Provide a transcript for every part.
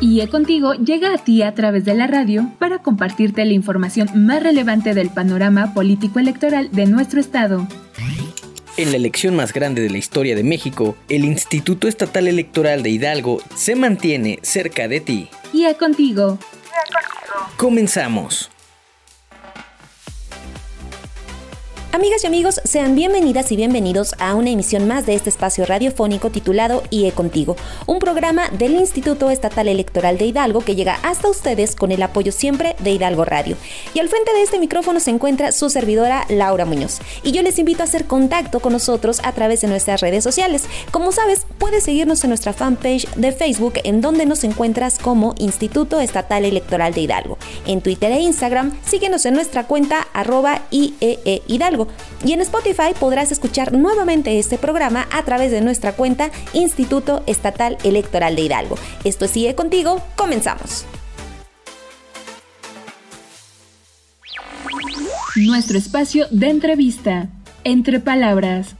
IE Contigo llega a ti a través de la radio para compartirte la información más relevante del panorama político electoral de nuestro estado. En la elección más grande de la historia de México, el Instituto Estatal Electoral de Hidalgo se mantiene cerca de ti. IE Contigo. Comenzamos. Amigas y amigos, sean bienvenidas y bienvenidos a una emisión más de este espacio radiofónico titulado IE Contigo, un programa del Instituto Estatal Electoral de Hidalgo que llega hasta ustedes con el apoyo siempre de Hidalgo Radio. Y al frente de este micrófono se encuentra su servidora Laura Muñoz. Y yo les invito a hacer contacto con nosotros a través de nuestras redes sociales. Como sabes, puedes seguirnos en nuestra fanpage de Facebook en donde nos encuentras como Instituto Estatal Electoral de Hidalgo. En Twitter e Instagram, síguenos en nuestra cuenta arroba IEE Hidalgo y en Spotify podrás escuchar nuevamente este programa a través de nuestra cuenta Instituto Estatal Electoral de Hidalgo. Esto sigue contigo, comenzamos. Nuestro espacio de entrevista, entre palabras.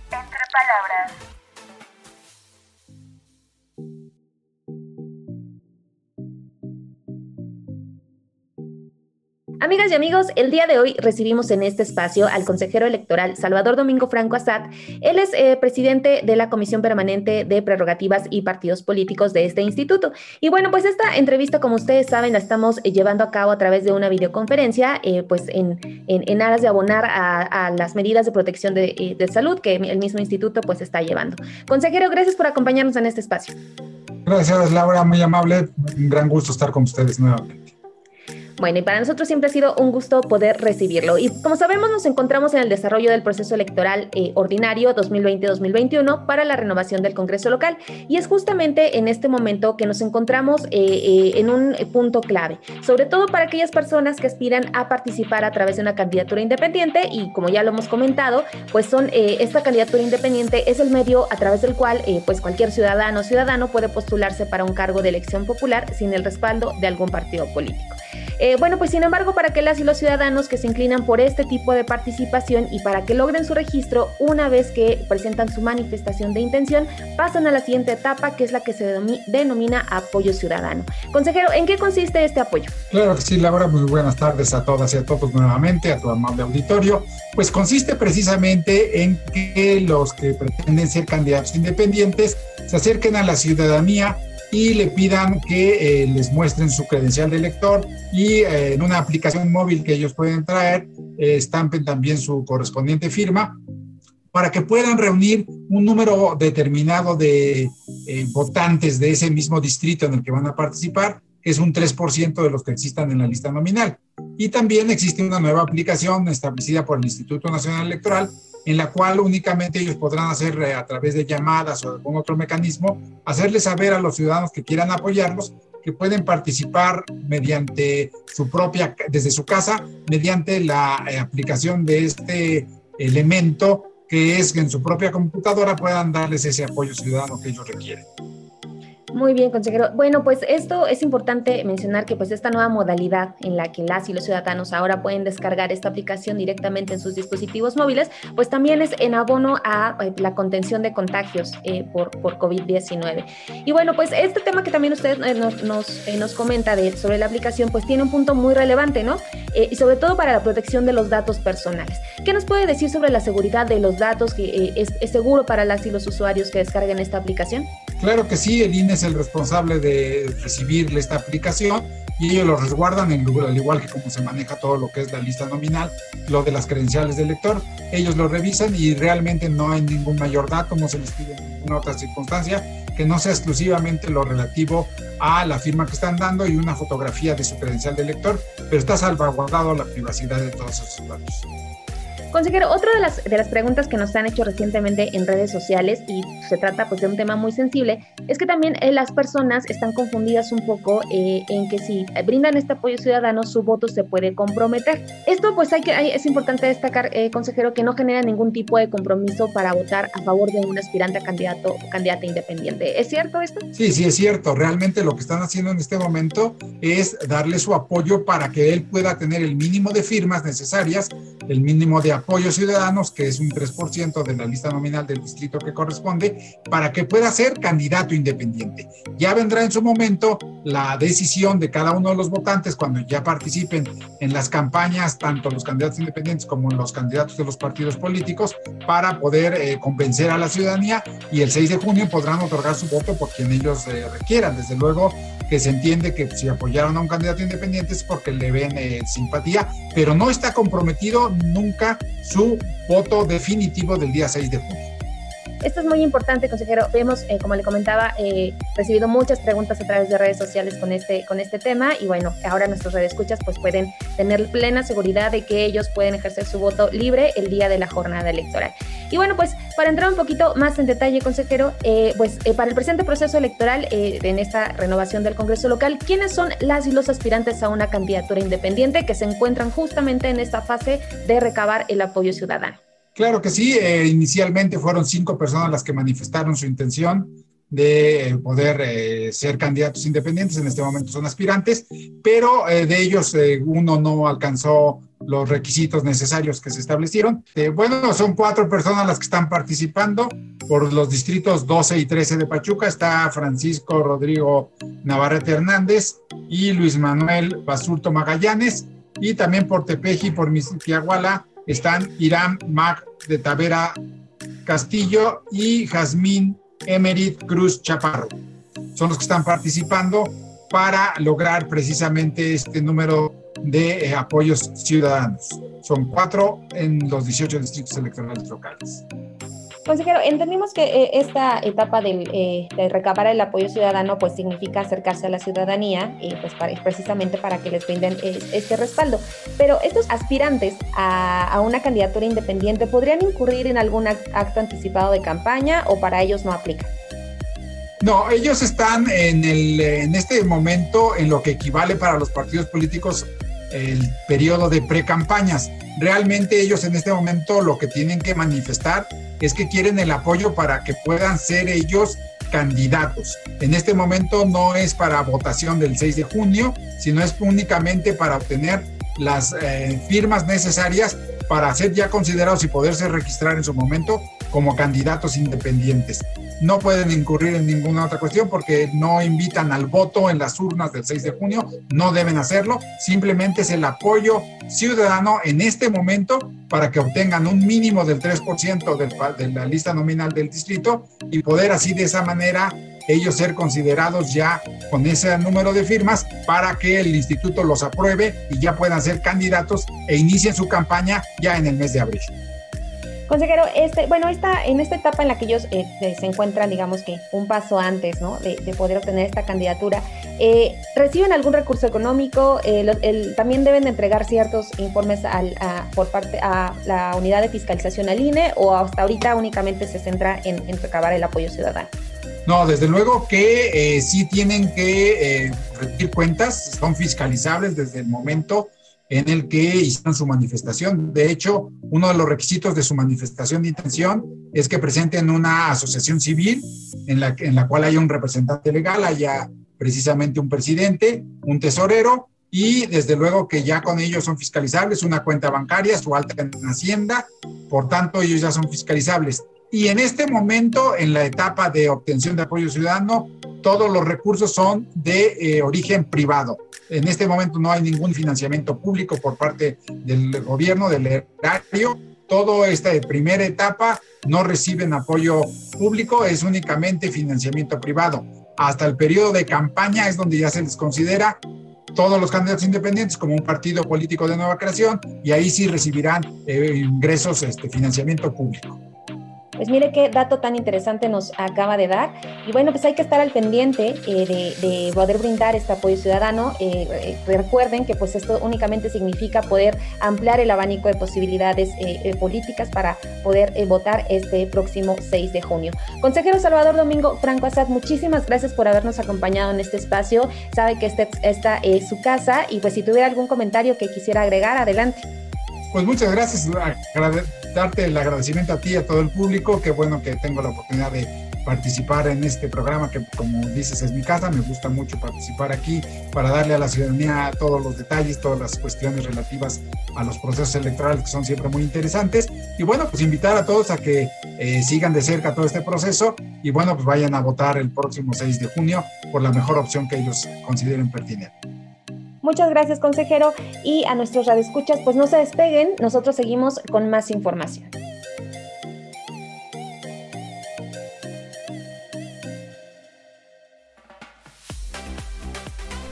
Amigas y amigos, el día de hoy recibimos en este espacio al consejero electoral Salvador Domingo Franco Azad. Él es eh, presidente de la Comisión Permanente de Prerrogativas y Partidos Políticos de este instituto. Y bueno, pues esta entrevista, como ustedes saben, la estamos eh, llevando a cabo a través de una videoconferencia, eh, pues en, en, aras de abonar a, las medidas de protección de, de, salud que el mismo instituto pues está llevando. Consejero, gracias por acompañarnos en este espacio. Gracias, Laura, muy amable. Un gran gusto estar con ustedes nuevamente. Bueno, y para nosotros siempre ha sido un gusto poder recibirlo. Y como sabemos, nos encontramos en el desarrollo del proceso electoral eh, ordinario 2020-2021 para la renovación del Congreso local. Y es justamente en este momento que nos encontramos eh, eh, en un punto clave, sobre todo para aquellas personas que aspiran a participar a través de una candidatura independiente. Y como ya lo hemos comentado, pues son esta candidatura independiente es el medio a través del cual pues cualquier ciudadano o ciudadano puede postularse para un cargo de elección popular sin el respaldo de algún partido político. Eh, bueno, pues sin embargo, para que las y los ciudadanos que se inclinan por este tipo de participación y para que logren su registro, una vez que presentan su manifestación de intención, pasan a la siguiente etapa, que es la que se denomina apoyo ciudadano. Consejero, ¿en qué consiste este apoyo? Claro que sí, Laura, muy buenas tardes a todas y a todos nuevamente, a tu amable auditorio. Pues consiste precisamente en que los que pretenden ser candidatos independientes se acerquen a la ciudadanía y le pidan que eh, les muestren su credencial de elector y eh, en una aplicación móvil que ellos pueden traer, eh, estampen también su correspondiente firma para que puedan reunir un número determinado de votantes de ese mismo distrito en el que van a participar, que es un 3% de los que existan en la lista nominal. Y también existe una nueva aplicación establecida por el Instituto Nacional Electoral en la cual únicamente ellos podrán hacer eh, a través de llamadas o algún otro mecanismo, hacerles saber a los ciudadanos que quieran apoyarlos que pueden participar mediante su propia, desde su casa, mediante la eh, aplicación de este elemento que es en su propia computadora puedan darles ese apoyo ciudadano que ellos requieren. Muy bien, consejero. Bueno, pues esto es importante mencionar que pues esta nueva modalidad en la que las y los ciudadanos ahora pueden descargar esta aplicación directamente en sus dispositivos móviles, pues también es en abono a eh, la contención de contagios eh, por, por COVID-19. Y bueno, pues este tema que también usted eh, nos, nos, comenta de, sobre la aplicación, pues tiene un punto muy relevante, ¿no? y sobre todo para la protección de los datos personales. ¿Qué nos puede decir sobre la seguridad de los datos que es seguro para las y los usuarios que descarguen esta aplicación? Claro que sí, el INE es el responsable de recibir esta aplicación y ellos lo resguardan, al igual que como se maneja todo lo que es la lista nominal, lo de las credenciales del lector. Ellos lo revisan y realmente no hay ningún mayor dato, no se les pide ninguna otra circunstancia que no sea exclusivamente lo relativo a la firma que están dando y una fotografía de su credencial de lector, pero está salvaguardado la privacidad de todos esos datos. Consejero, otra de las, de las preguntas que nos han hecho recientemente en redes sociales, y se trata pues de un tema muy sensible, es que también eh, las personas están confundidas un poco eh, en que si brindan este apoyo ciudadano, su voto se puede comprometer. Esto pues hay que, es importante destacar, eh, consejero, que no genera ningún tipo de compromiso para votar a favor de un aspirante a candidato o candidata independiente. ¿Es cierto esto? Sí, sí, es cierto. Realmente lo que están haciendo en este momento es darle su apoyo para que él pueda tener el mínimo de firmas necesarias, el mínimo de apoyo ciudadanos, que es un 3% de la lista nominal del distrito que corresponde, para que pueda ser candidato independiente. Ya vendrá en su momento la decisión de cada uno de los votantes cuando ya participen en las campañas, tanto los candidatos independientes como los candidatos de los partidos políticos, para poder eh, convencer a la ciudadanía y el 6 de junio podrán otorgar su voto por quien ellos eh, requieran. Desde luego que se entiende que si apoyaron a un candidato independiente es porque le ven eh, simpatía, pero no está comprometido nunca su voto definitivo del día 6 de junio. Esto es muy importante, consejero. Hemos, eh, como le comentaba, eh, recibido muchas preguntas a través de redes sociales con este, con este tema y bueno, ahora nuestros redescuchas pues pueden tener plena seguridad de que ellos pueden ejercer su voto libre el día de la jornada electoral. Y bueno, pues para entrar un poquito más en detalle, consejero, eh, pues para el presente proceso electoral en esta renovación del Congreso local, ¿quiénes son las y los aspirantes a una candidatura independiente que se encuentran justamente en esta fase de recabar el apoyo ciudadano? Claro que sí, eh, inicialmente fueron cinco personas las que manifestaron su intención de eh, poder eh, ser candidatos independientes, en este momento son aspirantes, pero de ellos uno no alcanzó los requisitos necesarios que se establecieron. bueno, son cuatro personas las que están participando por los distritos 12 y 13 de Pachuca. Está Francisco Rodrigo Navarrete Hernández y Luis Manuel Basurto Magallanes. Y también por Tepeji, por Misiquiahuala, están Irán Mac de Tavera Castillo y Jazmín Emerit Cruz Chaparro. Son los que están participando para lograr precisamente este número de eh, apoyos ciudadanos. Son cuatro en los 18 distritos electorales locales. Consejero, entendimos que eh, esta etapa eh, de recabar el apoyo ciudadano pues significa acercarse a la ciudadanía y pues precisamente para que les brinden eh, este respaldo. Pero estos aspirantes a, una candidatura independiente podrían incurrir en algún acto anticipado de campaña o para ellos no aplica. No, ellos están en, el, en este momento en lo que equivale para los partidos políticos el periodo de pre-campañas. Realmente ellos en este momento lo que tienen que manifestar es que quieren el apoyo para que puedan ser ellos candidatos. En este momento no es para votación del 6 de junio, sino es únicamente para obtener las eh, firmas necesarias para ser ya considerados y poderse registrar en su momento como candidatos independientes no pueden incurrir en ninguna otra cuestión porque no invitan al voto en las urnas del 6 de junio, no deben hacerlo, simplemente es el apoyo ciudadano en este momento para que obtengan un mínimo del 3% de la lista nominal del distrito y poder así de esa manera ellos ser considerados ya con ese número de firmas para que el instituto los apruebe y ya puedan ser candidatos e inicien su campaña ya en el mes de abril. Consejero, este, bueno, esta, en esta etapa en la que ellos eh, se encuentran, digamos que un paso antes ¿no? de, poder obtener esta candidatura, eh, ¿reciben algún recurso económico? Eh, ¿También deben entregar ciertos informes al, por parte a la unidad de fiscalización al INE o hasta ahorita únicamente se centra en, en recabar el apoyo ciudadano? No, desde luego que sí tienen que rendir cuentas, son fiscalizables desde el momento en el que hicieron su manifestación. De hecho, uno de los requisitos de su manifestación de intención es que presenten una asociación civil en la, en la cual haya un representante legal, haya precisamente un presidente, un tesorero y desde luego que ya con ellos son fiscalizables, una cuenta bancaria, su alta en Hacienda, por tanto ellos ya son fiscalizables. Y en este momento, en la etapa de obtención de apoyo ciudadano, todos los recursos son de eh, origen privado. En este momento no hay ningún financiamiento público por parte del gobierno, del erario. Todo esta primera etapa no reciben apoyo público, es únicamente financiamiento privado. Hasta el periodo de campaña es donde ya se les considera todos los candidatos independientes como un partido político de nueva creación y ahí sí recibirán eh, ingresos, este, financiamiento público. Pues mire qué dato tan interesante nos acaba de dar. Y bueno, pues hay que estar al pendiente eh, de, poder brindar este apoyo ciudadano. Eh, eh, recuerden que pues esto únicamente significa poder ampliar el abanico de posibilidades políticas para poder votar este próximo 6 de junio. Consejero Salvador Domingo Franco Assad, muchísimas gracias por habernos acompañado en este espacio. Sabe que este, esta es su casa y pues si tuviera algún comentario que quisiera agregar, adelante. Pues muchas gracias, darte el agradecimiento a ti y a todo el público, qué bueno que tengo la oportunidad de participar en este programa que como dices es mi casa, me gusta mucho participar aquí para darle a la ciudadanía todos los detalles, todas las cuestiones relativas a los procesos electorales que son siempre muy interesantes. Y bueno, pues invitar a todos a que eh, sigan de cerca todo este proceso y bueno, pues vayan a votar el próximo 6 de junio por la mejor opción que ellos consideren pertinente. Muchas gracias, consejero. Y a nuestros radioescuchas, pues no se despeguen, nosotros seguimos con más información.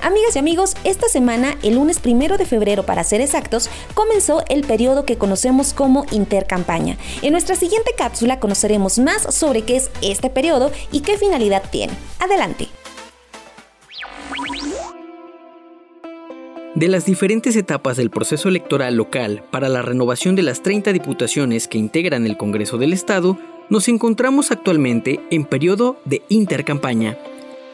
Amigas y amigos, esta semana, el lunes primero de febrero para ser exactos, comenzó el periodo que conocemos como intercampaña. En nuestra siguiente cápsula conoceremos más sobre qué es este periodo y qué finalidad tiene. Adelante. De las diferentes etapas del proceso electoral local para la renovación de las 30 diputaciones que integran el Congreso del Estado, nos encontramos actualmente en periodo de intercampaña.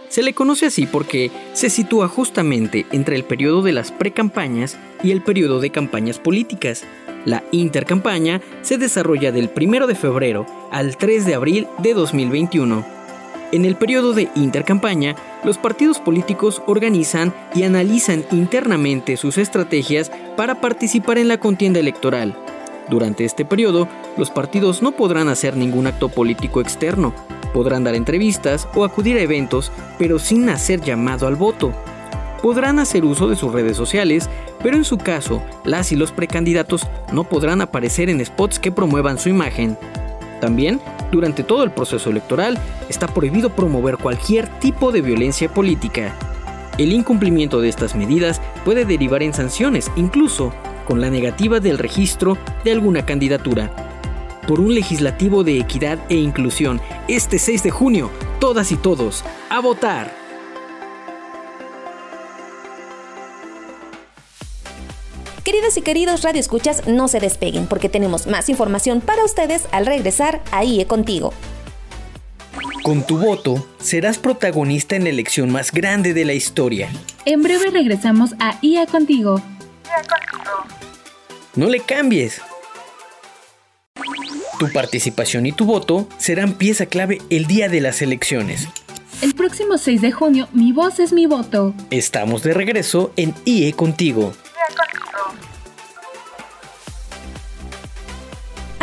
Se le conoce así porque se sitúa justamente entre el periodo de las precampañas y el periodo de campañas políticas. La intercampaña se desarrolla del 1 de febrero al 3 de abril de 2021. En el periodo de intercampaña, los partidos políticos organizan y analizan internamente sus estrategias para participar en la contienda electoral. Durante este periodo, los partidos no podrán hacer ningún acto político externo, podrán dar entrevistas o acudir a eventos, pero sin hacer llamado al voto. Podrán hacer uso de sus redes sociales, pero en su caso, las y los precandidatos no podrán aparecer en spots que promuevan su imagen. También, durante todo el proceso electoral, está prohibido promover cualquier tipo de violencia política. El incumplimiento de estas medidas puede derivar en sanciones, incluso con la negativa del registro de alguna candidatura. Por un legislativo de equidad e inclusión, este 6 de junio, todas y todos, a votar. Queridos y queridos radioescuchas, no se despeguen porque tenemos más información para ustedes al regresar a IE Contigo. Con tu voto, serás protagonista en la elección más grande de la historia. En breve regresamos a IA Contigo. No le cambies. Tu participación y tu voto serán pieza clave el día de las elecciones. El próximo 6 de junio, mi voz es mi voto. Estamos de regreso en IE Contigo.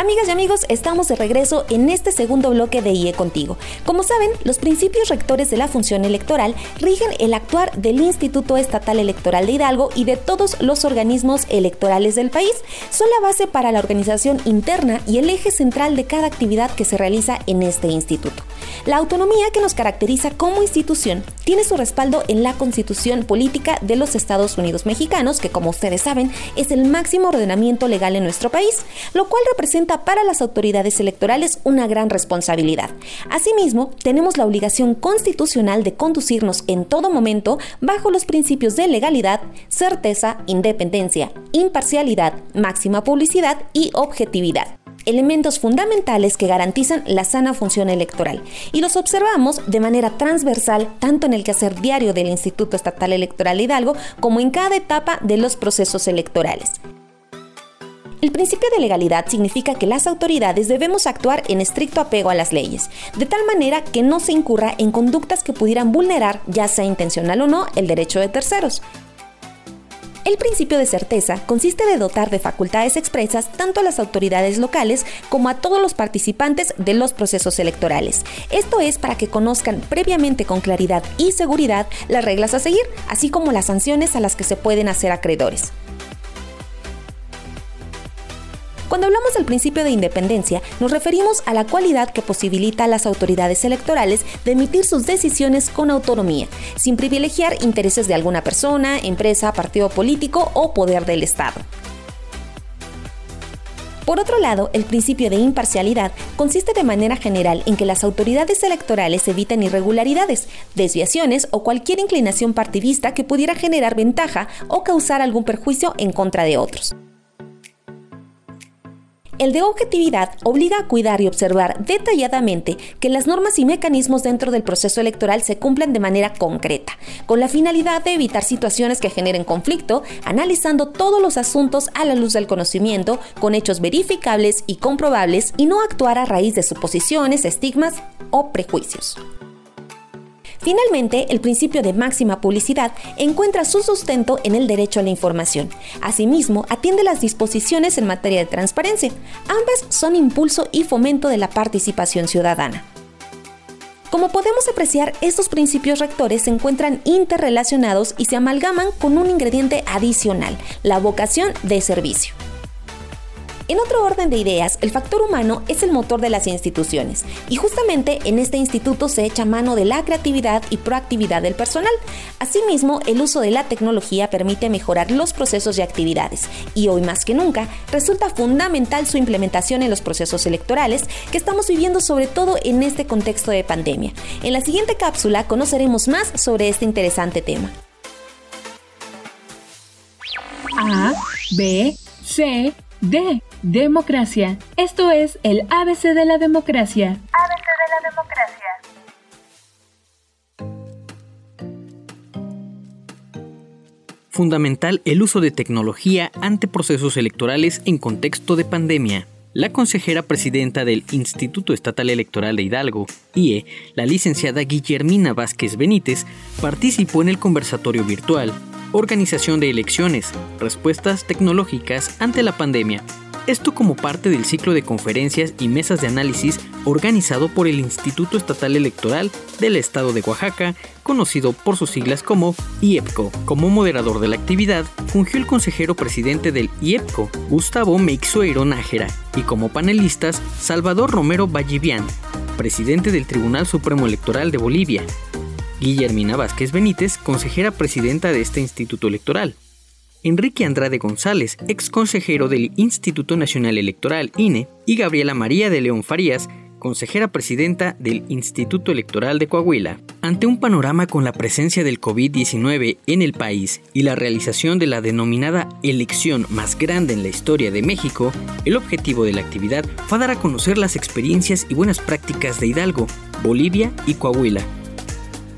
Amigas y amigos, estamos de regreso en este segundo bloque de IE Contigo. Como saben, los principios rectores de la función electoral rigen el actuar del Instituto Estatal Electoral de Hidalgo y de todos los organismos electorales del país. Son la base para la organización interna y el eje central de cada actividad que se realiza en este instituto. La autonomía que nos caracteriza como institución tiene su respaldo en la Constitución Política de los Estados Unidos Mexicanos, que como ustedes saben es el máximo ordenamiento legal en nuestro país, lo cual representa para las autoridades electorales una gran responsabilidad. Asimismo, tenemos la obligación constitucional de conducirnos en todo momento bajo los principios de legalidad, certeza, independencia, imparcialidad, máxima publicidad y objetividad elementos fundamentales que garantizan la sana función electoral y los observamos de manera transversal tanto en el quehacer diario del Instituto Estatal Electoral Hidalgo como en cada etapa de los procesos electorales. El principio de legalidad significa que las autoridades debemos actuar en estricto apego a las leyes, de tal manera que no se incurra en conductas que pudieran vulnerar, ya sea intencional o no, el derecho de terceros. El principio de certeza consiste de dotar de facultades expresas tanto a las autoridades locales como a todos los participantes de los procesos electorales. Esto es para que conozcan previamente con claridad y seguridad las reglas a seguir, así como las sanciones a las que se pueden hacer acreedores. Cuando hablamos del principio de independencia, nos referimos a la cualidad que posibilita a las autoridades electorales de emitir sus decisiones con autonomía, sin privilegiar intereses de alguna persona, empresa, partido político o poder del Estado. Por otro lado, el principio de imparcialidad consiste de manera general en que las autoridades electorales evitan irregularidades, desviaciones o cualquier inclinación partidista que pudiera generar ventaja o causar algún perjuicio en contra de otros. El de objetividad obliga a cuidar y observar detalladamente que las normas y mecanismos dentro del proceso electoral se cumplan de manera concreta, con la finalidad de evitar situaciones que generen conflicto, analizando todos los asuntos a la luz del conocimiento, con hechos verificables y comprobables, y no actuar a raíz de suposiciones, estigmas o prejuicios. Finalmente, el principio de máxima publicidad encuentra su sustento en el derecho a la información. Asimismo, atiende las disposiciones en materia de transparencia. Ambas son impulso y fomento de la participación ciudadana. Como podemos apreciar, estos principios rectores se encuentran interrelacionados y se amalgaman con un ingrediente adicional, la vocación de servicio. En otro orden de ideas, el factor humano es el motor de las instituciones y justamente en este instituto se echa mano de la creatividad y proactividad del personal. Asimismo, el uso de la tecnología permite mejorar los procesos y actividades y hoy más que nunca resulta fundamental su implementación en los procesos electorales que estamos viviendo sobre todo en este contexto de pandemia. En la siguiente cápsula conoceremos más sobre este interesante tema. A, B, C, D. Democracia. Esto es el ABC de la democracia. ABC de la democracia. Fundamental el uso de tecnología ante procesos electorales en contexto de pandemia. La consejera presidenta del Instituto Estatal Electoral de Hidalgo, IE, la licenciada Guillermina Vázquez Benítez, participó en el conversatorio virtual Organización de elecciones, respuestas tecnológicas ante la pandemia. Esto como parte del ciclo de conferencias y mesas de análisis organizado por el Instituto Estatal Electoral del Estado de Oaxaca, conocido por sus siglas como IEPCO. Como moderador de la actividad, fungió el consejero presidente del IEPCO, Gustavo Meixueiro Nájera, y como panelistas, Salvador Romero Vallivian, presidente del Tribunal Supremo Electoral de Bolivia, Guillermina Vázquez Benítez, consejera presidenta de este instituto electoral. Enrique Andrade González, ex consejero del Instituto Nacional Electoral INE, y Gabriela María de León Farías, consejera presidenta del Instituto Electoral de Coahuila. Ante un panorama con la presencia del COVID-19 en el país y la realización de la denominada elección más grande en la historia de México, el objetivo de la actividad fue dar a conocer las experiencias y buenas prácticas de Hidalgo, Bolivia y Coahuila,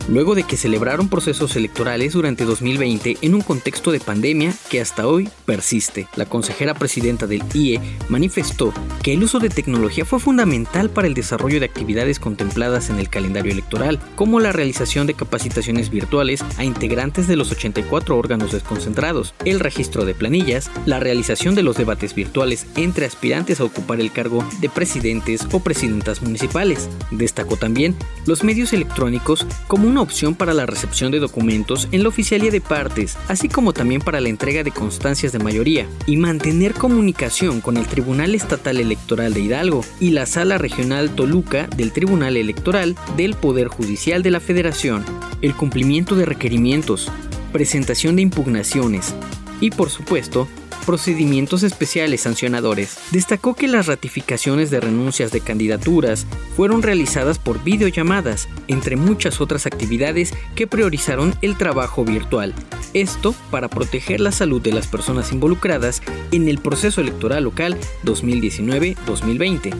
luego de que celebraron procesos electorales durante 2020 en un contexto de pandemia que hasta hoy persiste. La consejera presidenta del IE manifestó que el uso de tecnología fue fundamental para el desarrollo de actividades contempladas en el calendario electoral, como la realización de capacitaciones virtuales a integrantes de los 84 órganos desconcentrados, el registro de planillas, la realización de los debates virtuales entre aspirantes a ocupar el cargo de presidentes o presidentas municipales. Destacó también los medios electrónicos como un opción para la recepción de documentos en la oficialía de partes, así como también para la entrega de constancias de mayoría, y mantener comunicación con el Tribunal Estatal Electoral de Hidalgo y la Sala Regional Toluca del Tribunal Electoral del Poder Judicial de la Federación, el cumplimiento de requerimientos, presentación de impugnaciones y, por supuesto, procedimientos especiales sancionadores. Destacó que las ratificaciones de renuncias de candidaturas fueron realizadas por videollamadas, entre muchas otras actividades que priorizaron el trabajo virtual. Esto para proteger la salud de las personas involucradas en el proceso electoral local 2019-2020.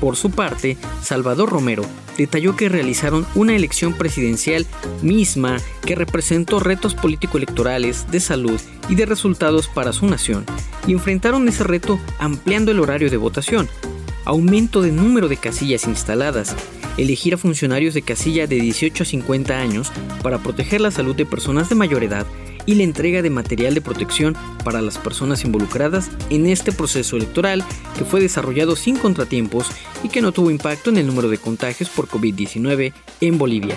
Por su parte, Salvador Romero detalló que realizaron una elección presidencial misma que representó retos político-electorales, de salud y de resultados para su nación, y enfrentaron ese reto ampliando el horario de votación, aumento de número de casillas instaladas, elegir a funcionarios de casilla de 18 a 50 años para proteger la salud de personas de mayor edad y la entrega de material de protección para las personas involucradas en este proceso electoral que fue desarrollado sin contratiempos y que no tuvo impacto en el número de contagios por COVID-19 en Bolivia.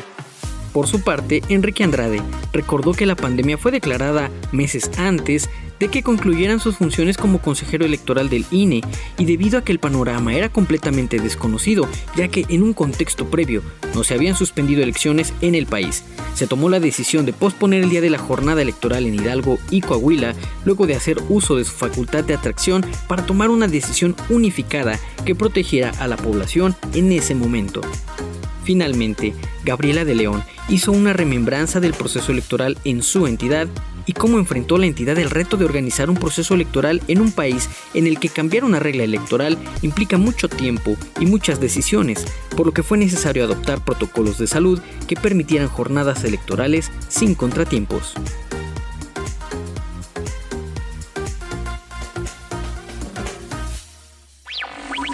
Por su parte, Enrique Andrade recordó que la pandemia fue declarada meses antes de que concluyeran sus funciones como consejero electoral del INE y debido a que el panorama era completamente desconocido, ya que en un contexto previo no se habían suspendido elecciones en el país. Se tomó la decisión de posponer el día de la jornada electoral en Hidalgo y Coahuila, luego de hacer uso de su facultad de atracción para tomar una decisión unificada que protegiera a la población en ese momento. Finalmente, Gabriela de León hizo una remembranza del proceso electoral en su entidad y cómo enfrentó la entidad el reto de organizar un proceso electoral en un país en el que cambiar una regla electoral implica mucho tiempo y muchas decisiones, por lo que fue necesario adoptar protocolos de salud que permitieran jornadas electorales sin contratiempos.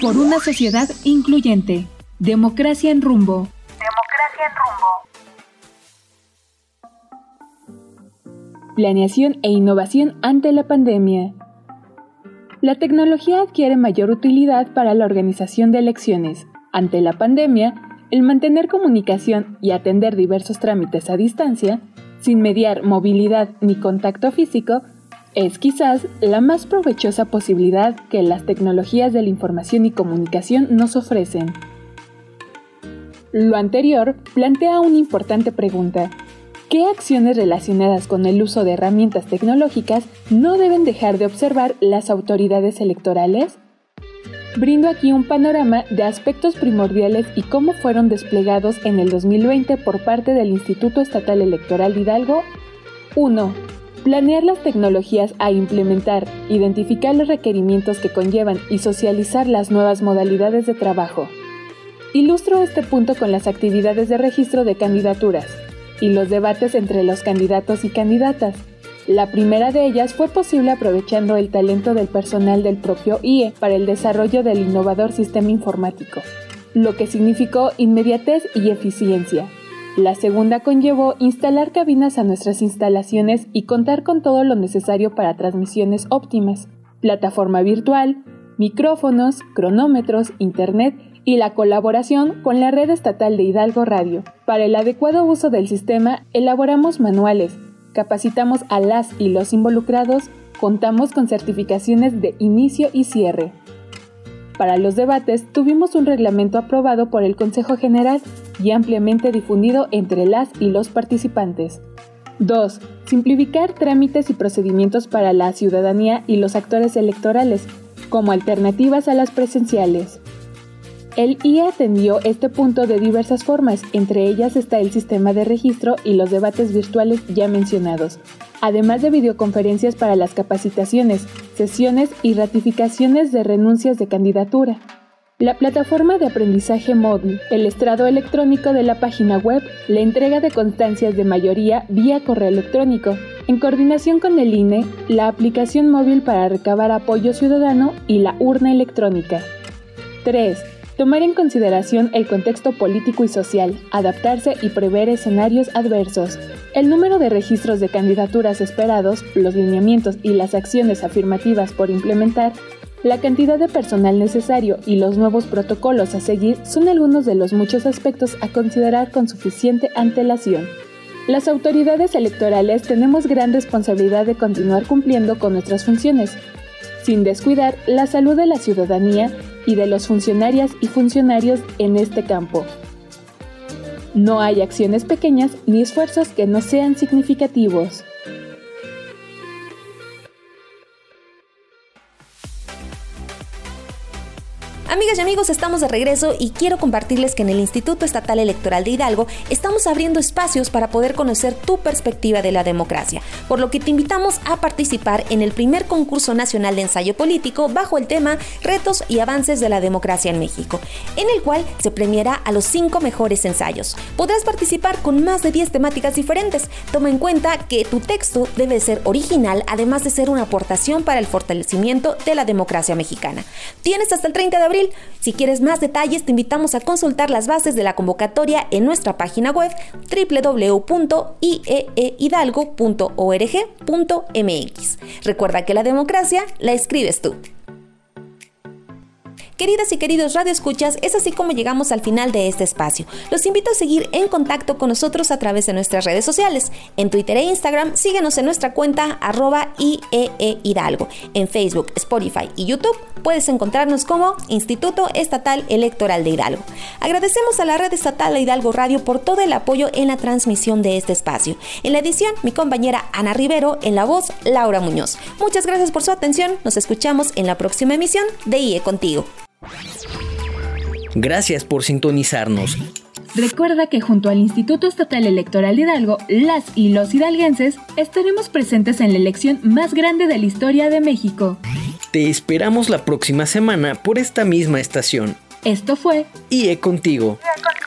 Por una sociedad incluyente. Democracia en rumbo. Planeación e innovación ante la pandemia. La tecnología adquiere mayor utilidad para la organización de elecciones. Ante la pandemia, el mantener comunicación y atender diversos trámites a distancia, sin mediar movilidad ni contacto físico, es quizás la más provechosa posibilidad que las tecnologías de la información y comunicación nos ofrecen. Lo anterior plantea una importante pregunta. ¿Qué acciones relacionadas con el uso de herramientas tecnológicas no deben dejar de observar las autoridades electorales? Brindo aquí un panorama de aspectos primordiales y cómo fueron desplegados en el 2020 por parte del Instituto Estatal Electoral de Hidalgo. 1 Planear las tecnologías a implementar, identificar los requerimientos que conllevan y socializar las nuevas modalidades de trabajo. Ilustro este punto con las actividades de registro de candidaturas y los debates entre los candidatos y candidatas. La primera de ellas fue posible aprovechando el talento del personal del propio IE para el desarrollo del innovador sistema informático, lo que significó inmediatez y eficiencia, la segunda conllevó instalar cabinas a nuestras instalaciones y contar con todo lo necesario para transmisiones óptimas, plataforma virtual, micrófonos, cronómetros, internet y la colaboración con la red estatal de Hidalgo Radio. Para el adecuado uso del sistema, elaboramos manuales, capacitamos a las y los involucrados, contamos con certificaciones de inicio y cierre. Para los debates tuvimos un reglamento aprobado por el Consejo General y ampliamente difundido entre las y los participantes. 2. Simplificar trámites y procedimientos para la ciudadanía y los actores electorales, como alternativas a las presenciales. El IE atendió este punto de diversas formas, entre ellas está el sistema de registro y los debates virtuales ya mencionados, además de videoconferencias para las capacitaciones, sesiones y ratificaciones de renuncias de candidatura. La plataforma de aprendizaje móvil, el estrado electrónico de la página web, la entrega de constancias de mayoría vía correo electrónico, en coordinación con el INE, la aplicación móvil para recabar apoyo ciudadano y la urna electrónica. 3. Tomar en consideración el contexto político y social, adaptarse y prever escenarios adversos. El número de registros de candidaturas esperados, los lineamientos y las acciones afirmativas por implementar la cantidad de personal necesario y los nuevos protocolos a seguir son algunos de los muchos aspectos a considerar con suficiente antelación. Las autoridades electorales tenemos gran responsabilidad de continuar cumpliendo con nuestras funciones, sin descuidar la salud de la ciudadanía y de los funcionarias y funcionarios en este campo. No hay acciones pequeñas ni esfuerzos que no sean significativos. Amigas y amigos, estamos de regreso y quiero compartirles que en el Instituto Estatal Electoral de Hidalgo estamos abriendo espacios para poder conocer tu perspectiva de la democracia, por lo que te invitamos a participar en el primer concurso nacional de ensayo político bajo el tema Retos y avances de la democracia en México, en el cual se premiará a los cinco mejores ensayos. Podrás participar con más de 10 temáticas diferentes. Toma en cuenta que tu texto debe ser original, además de ser una aportación para el fortalecimiento de la democracia mexicana. Tienes hasta el 30 de abril si quieres más detalles, te invitamos a consultar las bases de la convocatoria en nuestra página web www.ieehidalgo.org.mx. Recuerda que la democracia la escribes tú. Queridas y queridos radioescuchas, es así como llegamos al final de este espacio. Los invito a seguir en contacto con nosotros a través de nuestras redes sociales. En Twitter e Instagram, síguenos en nuestra cuenta arroba IEE Hidalgo. En Facebook, Spotify y YouTube puedes encontrarnos como Instituto Estatal Electoral de Hidalgo. Agradecemos a la red estatal de Hidalgo Radio por todo el apoyo en la transmisión de este espacio. En la edición, mi compañera Ana Rivero, en la voz, Laura Muñoz. Muchas gracias por su atención. Nos escuchamos en la próxima emisión de IE Contigo. Gracias por sintonizarnos. Recuerda que junto al Instituto Estatal Electoral Hidalgo, las y los hidalguenses estaremos presentes en la elección más grande de la historia de México. Te esperamos la próxima semana por esta misma estación. Esto fue IE contigo. Bien